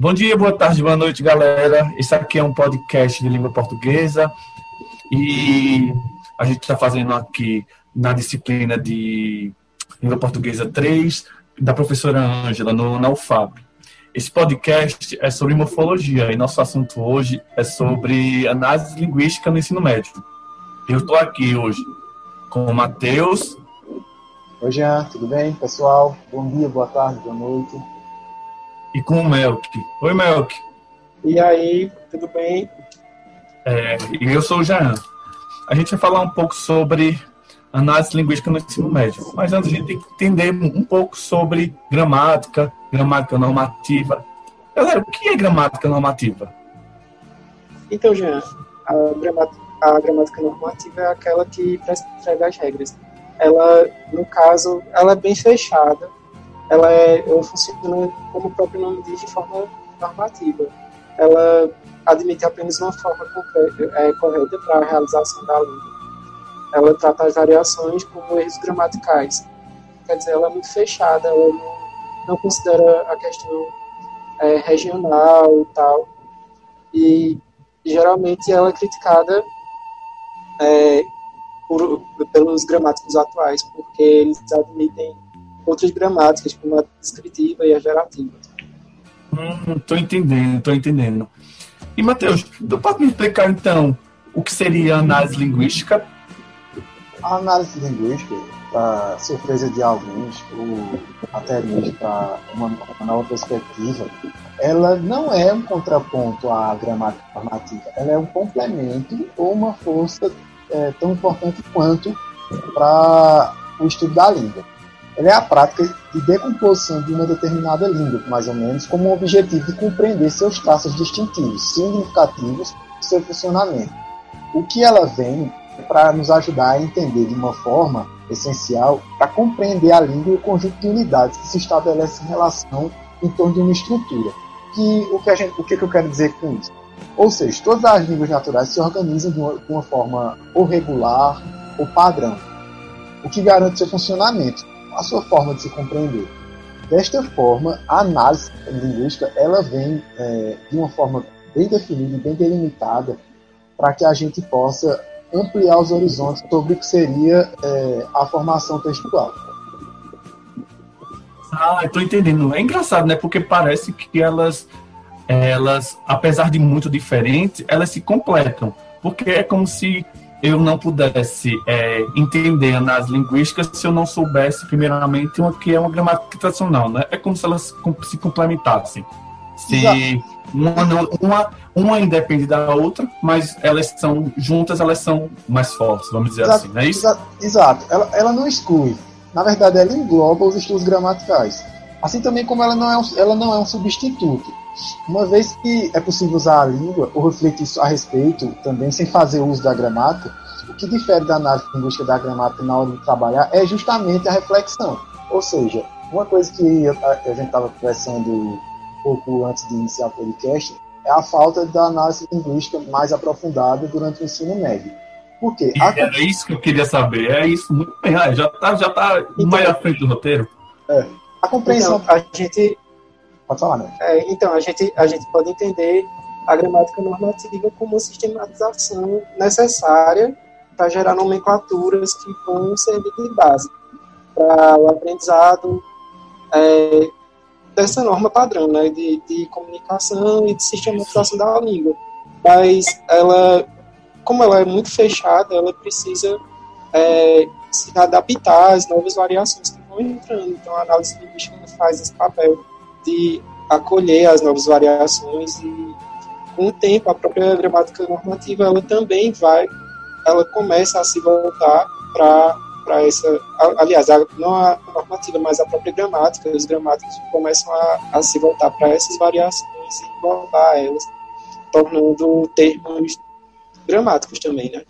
Bom dia, boa tarde, boa noite, galera. Esse aqui é um podcast de língua portuguesa e a gente está fazendo aqui na disciplina de língua portuguesa 3 da professora Ângela, na UFAP. Esse podcast é sobre morfologia e nosso assunto hoje é sobre análise linguística no ensino médio. Eu estou aqui hoje com o Matheus. Oi, Jean, tudo bem, pessoal? Bom dia, boa tarde, boa noite e com o Melk. Oi, Melk. E aí, tudo bem? É, e eu sou o Jean. A gente vai falar um pouco sobre análise linguística no ensino médio. Mas antes a gente tem que entender um pouco sobre gramática, gramática normativa. Galera, o que é gramática normativa? Então, Jean, a gramática, a gramática normativa é aquela que prescreve as regras. Ela, no caso, ela é bem fechada ela, é, ela funciona, como o próprio nome diz, de forma normativa. Ela admite apenas uma forma é, correta para a realização da língua. Ela trata as variações como erros gramaticais. Quer dizer, ela é muito fechada, ela não, não considera a questão é, regional e tal. E geralmente ela é criticada é, por, pelos gramáticos atuais, porque eles admitem outras gramáticas, como a descritiva e a gerativa. Hum, tô entendendo, tô entendendo. E, Matheus, tu pode me explicar, então, o que seria análise linguística? A análise linguística, para surpresa de alguns, ou até mesmo para uma, uma nova perspectiva, ela não é um contraponto à gramática normativa, ela é um complemento ou uma força é, tão importante quanto para o estudo da língua ela é a prática de decomposição de uma determinada língua, mais ou menos, como um objetivo de compreender seus traços distintivos, significativos e seu funcionamento. O que ela vem é para nos ajudar a entender de uma forma essencial para compreender a língua e o conjunto de unidades que se estabelece em relação em torno de uma estrutura. Que, o, que a gente, o que eu quero dizer com isso? Ou seja, todas as línguas naturais se organizam de uma, de uma forma ou regular ou padrão, o que garante seu funcionamento a sua forma de se compreender. Desta forma, a análise linguística ela vem é, de uma forma bem definida e bem delimitada para que a gente possa ampliar os horizontes sobre o que seria é, a formação textual. Ah, estou entendendo. É engraçado, né? Porque parece que elas, elas, apesar de muito diferentes, elas se completam. Porque é como se eu não pudesse é, entender análise linguística se eu não soubesse, primeiramente, o que é uma gramática tradicional, né? É como se elas se complementassem. Se uma, não, uma, uma independe da outra, mas elas são juntas, elas são mais fortes, vamos dizer exato, assim, não é isso? Exato, exato. Ela, ela não exclui. Na verdade, ela engloba os estudos gramaticais. Assim também como ela não é um, ela não é um substituto. Uma vez que é possível usar a língua ou refletir a respeito também sem fazer uso da gramática, o que difere da análise linguística da gramática na hora de trabalhar é justamente a reflexão. Ou seja, uma coisa que a, gente estava conversando um pouco antes de iniciar o podcast é a falta da análise linguística mais aprofundada durante o ensino médio. Por quê? A... Era isso que eu queria saber, é isso, muito bem, ah, já está já tá então, mais à frente do roteiro. É. A compreensão, então, a gente Pode falar, né? É, então, a gente, a gente pode entender a gramática normativa como uma sistematização necessária para gerar nomenclaturas que vão servir de base para o aprendizado é, dessa norma padrão, né, de, de comunicação e de sistematização da língua. Mas ela, como ela é muito fechada, ela precisa é, se adaptar às novas variações que vão entrando. Então, a análise linguística faz esse papel de acolher as novas variações e com o tempo a própria gramática normativa ela também vai ela começa a se voltar para para essa aliás a, não a normativa mas a própria gramática os gramáticos começam a, a se voltar para essas variações e englobar elas tornando termos gramáticos também né?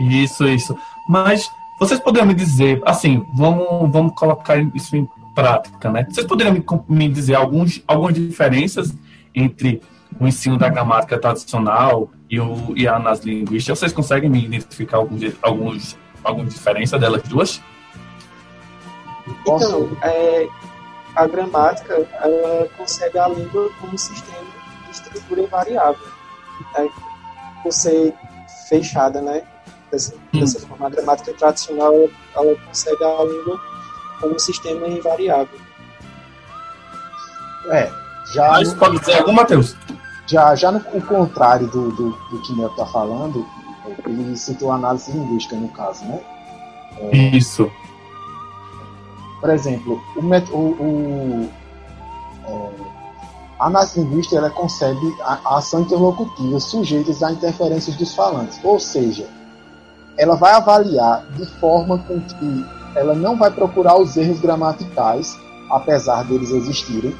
Isso isso. Mas vocês poderiam me dizer assim vamos vamos colocar isso em prática, né? Vocês poderiam me, me dizer alguns, algumas diferenças entre o ensino da gramática tradicional e, o, e a análise linguística? Vocês conseguem me identificar alguns, alguns, algumas diferenças delas duas? Então, é, a gramática ela concebe a língua como um sistema de estrutura invariável. Né? Por ser fechada, né? Dessa, dessa forma, a gramática tradicional ela concebe a língua como um sistema invariável. É, já. Mas pode dizer algum, Matheus? Já, já no o contrário do, do, do que Neo está falando, ele citou a análise linguística no caso, né? É, Isso. Por exemplo, o, o, o é, a análise linguística ela concebe a, a ação interlocutiva sujeitas a interferências dos falantes, ou seja, ela vai avaliar de forma com que ela não vai procurar os erros gramaticais, apesar deles existirem,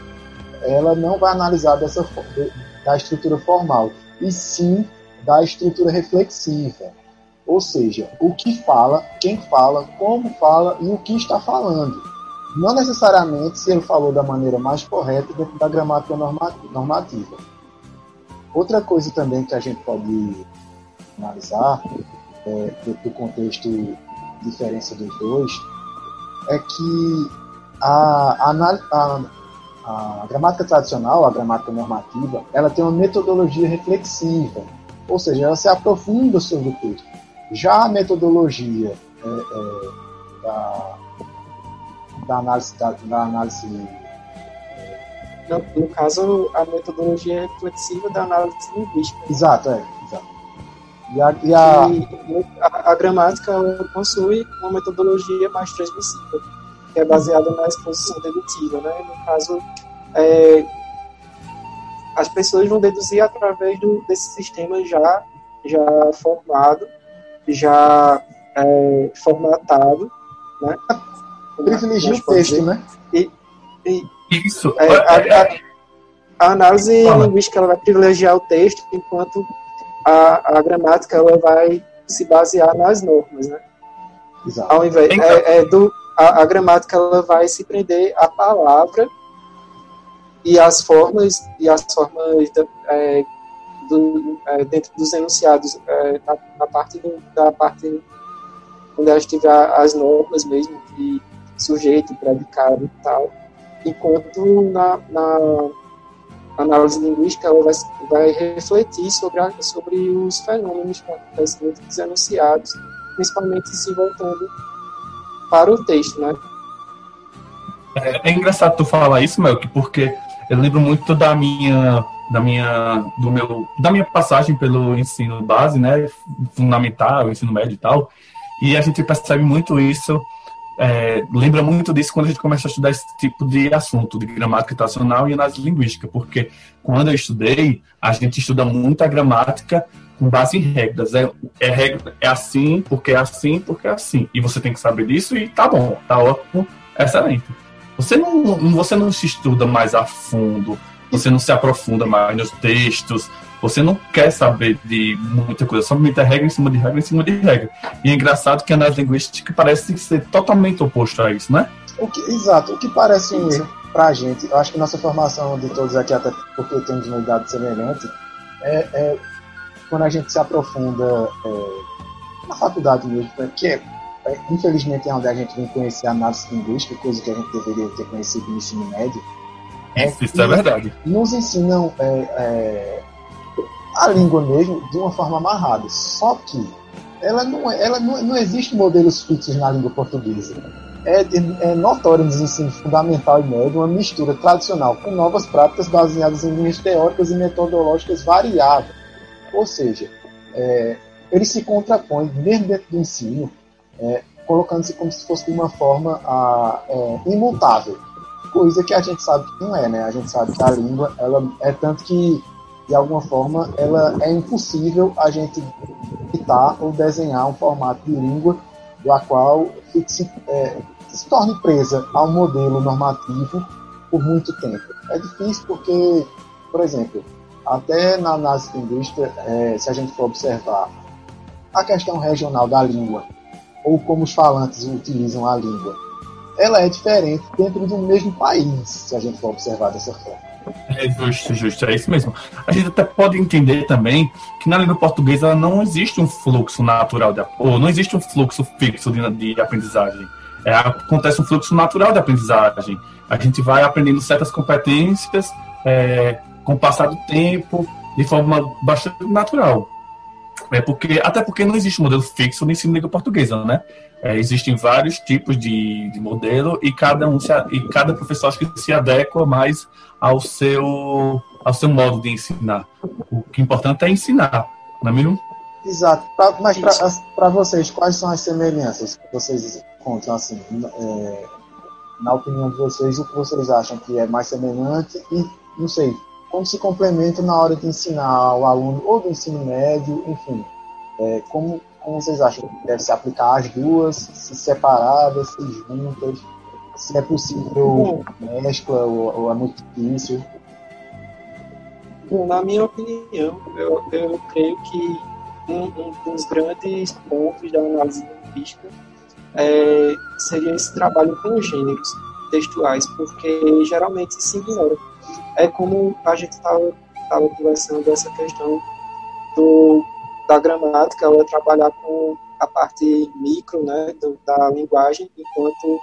ela não vai analisar dessa da estrutura formal, e sim da estrutura reflexiva. Ou seja, o que fala, quem fala, como fala e o que está falando. Não necessariamente se ele falou da maneira mais correta dentro da gramática normativa. Outra coisa também que a gente pode analisar é, do, contexto diferença dos dois é que a, a, a a gramática tradicional, a gramática normativa, ela tem uma metodologia reflexiva, ou seja, ela se aprofunda sobre o texto. Já a metodologia é, é, da, da, análise, da, da análise no, no, caso, a metodologia reflexiva da análise linguística. Exato, é. E a, e a... E a, a gramática possui uma metodologia mais transmissiva que é baseada na exposição dedutiva, né? No caso, é, as pessoas vão deduzir através do, desse sistema já, já formado, já é, formatado, né? Privilegia o texto, né? E, e Isso. É, a, a, a, análise Fala. linguística ela vai privilegiar o texto, enquanto a, a gramática ela vai se basear nas normas, né? Exato. Ao invés é, é do a, a gramática ela vai se prender à palavra e as formas e as formas é, do, é, dentro dos enunciados é, na, na, parte do, da parte onde a gente as normas mesmo de sujeito, predicado e tal, enquanto na, na análise linguística ela vai, vai refletir sobre, a, sobre os fenômenos que acontecem dentro dos enunciados, principalmente se voltando para o texto, né? É, é engraçado tu falar isso, Melk, porque eu lembro muito da minha da minha do meu da minha passagem pelo ensino base, né, fundamental, ensino médio e tal. E a gente percebe muito isso, é, lembra muito disso quando a gente começa a estudar esse tipo de assunto, de gramática tradicional e análise linguística, porque quando eu estudei, a gente estuda muito a gramática com base em regras. É, é, regra, é assim, porque é assim, porque é assim. E você tem que saber disso e tá bom, tá ótimo, excelente. Você não, você não se estuda mais a fundo, você não se aprofunda mais nos textos, você não quer saber de muita coisa, somente é regra em cima de regra em cima de regra. E é engraçado que a análise linguística parece ser totalmente oposto a isso, né? O que, exato, o que parece um erro pra gente, eu acho que nossa formação de todos aqui, até porque temos uma idade semelhante, é, é quando a gente se aprofunda é, na faculdade mesmo, que é, é, infelizmente é onde a gente vem conhecer a análise linguística, coisa que a gente deveria ter conhecido no ensino médio. É, isso, isso é verdade. Nos ensinam é, é, a língua mesmo de uma forma amarrada. Só que ela não, é, ela não, não existe modelos fixos na língua portuguesa. É, é, notório nos ensinos fundamental e médio uma mistura tradicional com novas práticas baseadas em linhas teóricas e metodológicas variáveis ou seja, é, ele se contrapõe, mesmo dentro do ensino, é, colocando-se como se fosse de uma forma a, é, imutável. Coisa que a gente sabe que não é, né? A gente sabe que a língua, ela é tanto que, de alguma forma, ela é impossível a gente editar ou desenhar um formato de língua do qual se, é, se torne presa a um modelo normativo por muito tempo. É difícil porque, por exemplo, até na análise linguística, é, se a gente for observar a questão regional da língua, ou como os falantes utilizam a língua, ela é diferente dentro do mesmo país, se a gente for observar dessa forma. É justo, justo, é isso mesmo. A gente até pode entender também que na língua portuguesa não existe um fluxo natural, de, ou não existe um fluxo fixo de, de aprendizagem. é, acontece um fluxo natural de aprendizagem. A gente vai aprendendo certas competências é, com o passar do tempo, de forma bastante natural. É porque, até porque não existe um modelo fixo no ensino de língua portuguesa, né? É, existem vários tipos de, de modelo e cada um se, e cada professor acho que se adequa mais ao seu ao seu modo de ensinar. O que é importante é ensinar, não é mesmo? Exato. Pra, mas para vocês, quais são as semelhanças que vocês encontram assim? É, na opinião de vocês, o que vocês acham que é mais semelhante e, não sei, como se complementam na hora de ensinar o aluno ou do ensino médio, enfim. É, como, como vocês acham que deve se aplicar as duas, se separadas, se juntas, se é possível mescla ou, ou é muito difícil? Na minha opinião, eu, eu creio que um, um dos grandes pontos da análise linguística é, seria esse trabalho com gêneros textuais, porque geralmente se ignora. É como a gente estava conversando essa questão do, da gramática, ela trabalhar com a parte micro né, do, da linguagem, enquanto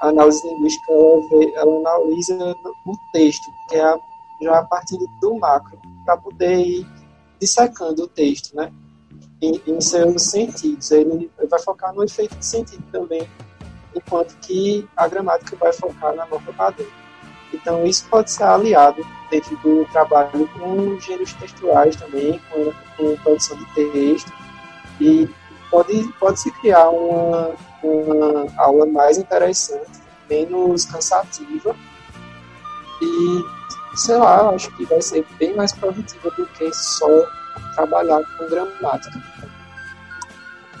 a análise linguística ela, vê, ela analisa o texto, que é a, já a partir do macro, para poder ir dissecando o texto, né? em, em seus sentidos. Ele vai focar no efeito de sentido também, enquanto que a gramática vai focar na norma padrão. Então, isso pode ser aliado dentro do trabalho com gêneros textuais também, com, com produção de texto, e pode, pode se criar uma, uma aula mais interessante, menos cansativa, e sei lá, acho que vai ser bem mais produtiva do que só trabalhar com gramática.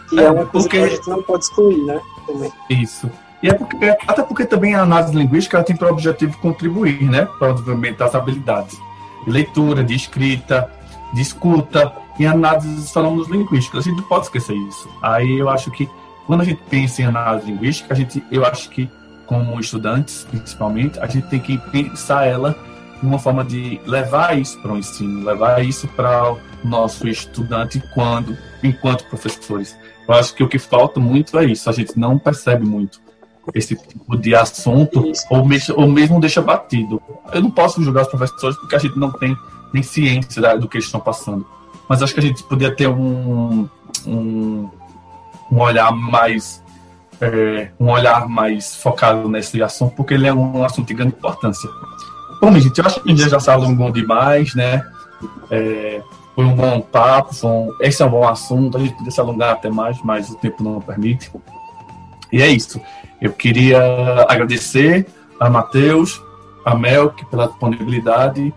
Que é, é uma coisa porque... que a gente não pode excluir, né? Também. Isso. E é porque, até porque também a análise linguística tem por objetivo contribuir, né, para o desenvolvimento das habilidades de leitura, de escrita, de escuta e análise falamos linguísticas. A gente não pode esquecer isso. Aí eu acho que quando a gente pensa em análise linguística, a gente, eu acho que como estudantes, principalmente, a gente tem que pensar ela uma forma de levar isso para o ensino, levar isso para o nosso estudante quando, enquanto professores. Eu acho que o que falta muito é isso, a gente não percebe muito esse tipo de assunto, ou mesmo, ou mesmo deixa batido. Eu não posso julgar os professores porque a gente não tem nem ciência do que eles estão passando. Mas acho que a gente poderia ter um, um, um olhar mais é, um olhar mais focado nesse assunto, porque ele é um assunto de grande importância. Bom, gente, eu acho que o dia já se alongou demais, né? É, foi um bom papo, foi um, esse é um bom assunto, a gente podia se alongar até mais, mas o tempo não permite. E é isso. Eu queria agradecer a Matheus, a Melk pela disponibilidade.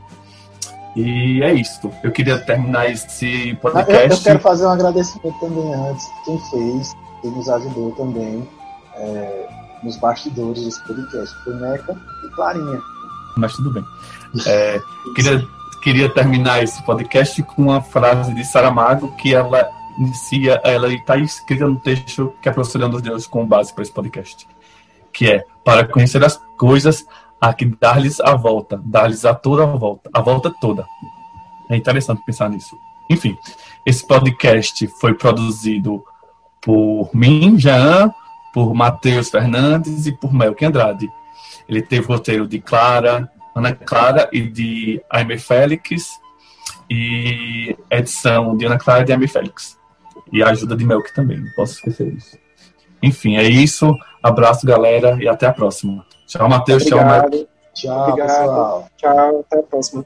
E é isso. Eu queria terminar esse podcast. Eu, eu quero fazer um agradecimento também antes, quem fez, quem nos ajudou também é, nos bastidores desse podcast. Foi Meca e Clarinha mas tudo bem. É, queria, queria terminar esse podcast com uma frase de Saramago que ela inicia, ela está escrita no texto que a professora dos Deus com base para esse podcast, que é para conhecer as coisas há que dar-lhes a volta, dar-lhes a toda a volta, a volta toda. É interessante pensar nisso. Enfim, esse podcast foi produzido por mim, Jean, por Matheus Fernandes e por Melque Andrade. Ele teve o roteiro de Clara, Ana Clara e de Aime Félix, e edição de Ana Clara e de Félix. E a ajuda de Melk também, não posso esquecer isso. Enfim, é isso. Abraço, galera, e até a próxima. Tchau, Matheus. Tchau, Melk. Tchau, Obrigado. pessoal. Tchau, até a próxima.